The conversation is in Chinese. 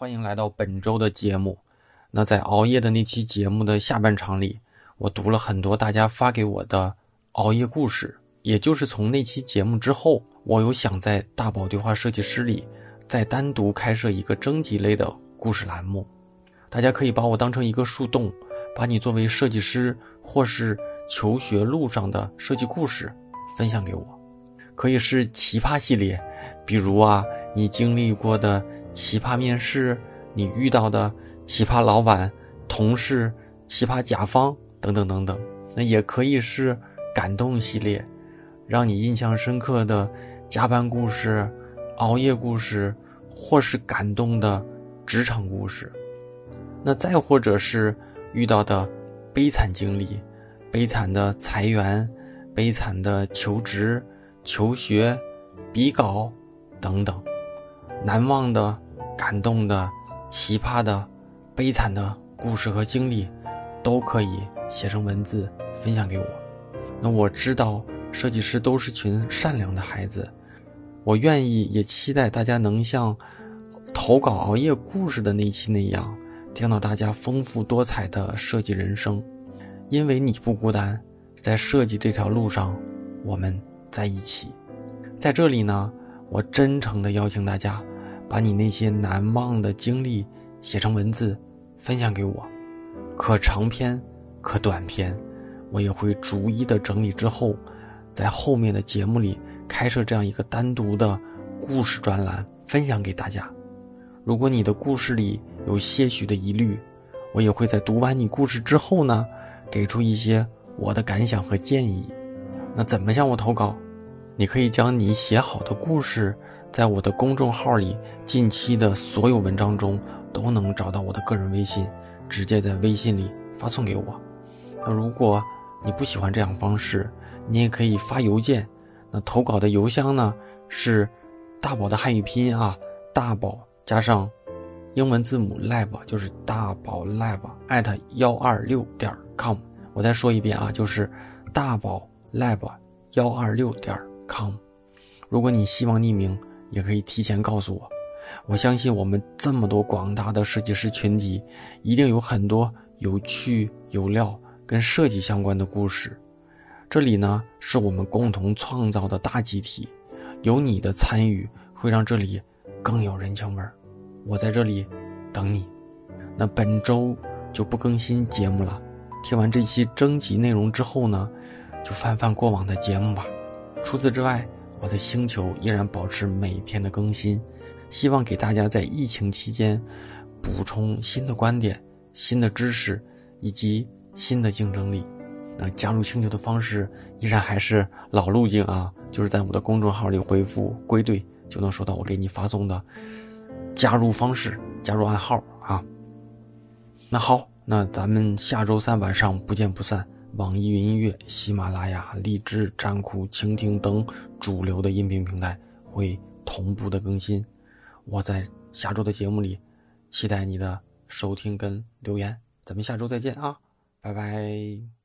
欢迎来到本周的节目。那在熬夜的那期节目的下半场里，我读了很多大家发给我的熬夜故事。也就是从那期节目之后，我有想在大宝对话设计师里再单独开设一个征集类的故事栏目。大家可以把我当成一个树洞，把你作为设计师或是求学路上的设计故事分享给我。可以是奇葩系列，比如啊，你经历过的。奇葩面试，你遇到的奇葩老板、同事、奇葩甲方等等等等，那也可以是感动系列，让你印象深刻的加班故事、熬夜故事，或是感动的职场故事。那再或者是遇到的悲惨经历、悲惨的裁员、悲惨的求职、求学、比稿等等。难忘的、感动的、奇葩的、悲惨的故事和经历，都可以写成文字分享给我。那我知道设计师都是群善良的孩子，我愿意也期待大家能像投稿熬夜故事的那期那样，听到大家丰富多彩的设计人生。因为你不孤单，在设计这条路上，我们在一起。在这里呢，我真诚的邀请大家。把你那些难忘的经历写成文字，分享给我，可长篇，可短篇，我也会逐一的整理之后，在后面的节目里开设这样一个单独的故事专栏，分享给大家。如果你的故事里有些许的疑虑，我也会在读完你故事之后呢，给出一些我的感想和建议。那怎么向我投稿？你可以将你写好的故事。在我的公众号里，近期的所有文章中都能找到我的个人微信，直接在微信里发送给我。那如果你不喜欢这样方式，你也可以发邮件。那投稿的邮箱呢是大宝的汉语拼音啊，大宝加上英文字母 lab，就是大宝 lab at 幺二六点 com。我再说一遍啊，就是大宝 lab 幺二六点 com。如果你希望匿名。也可以提前告诉我，我相信我们这么多广大的设计师群体，一定有很多有趣有料跟设计相关的故事。这里呢是我们共同创造的大集体，有你的参与会让这里更有人情味儿。我在这里等你。那本周就不更新节目了，听完这期征集内容之后呢，就翻翻过往的节目吧。除此之外。我的星球依然保持每天的更新，希望给大家在疫情期间补充新的观点、新的知识以及新的竞争力。那加入星球的方式依然还是老路径啊，就是在我的公众号里回复“归队”，就能收到我给你发送的加入方式、加入暗号啊。那好，那咱们下周三晚上不见不散。网易云音乐、喜马拉雅、荔枝、站酷、蜻蜓等主流的音频平台会同步的更新。我在下周的节目里期待你的收听跟留言。咱们下周再见啊，拜拜。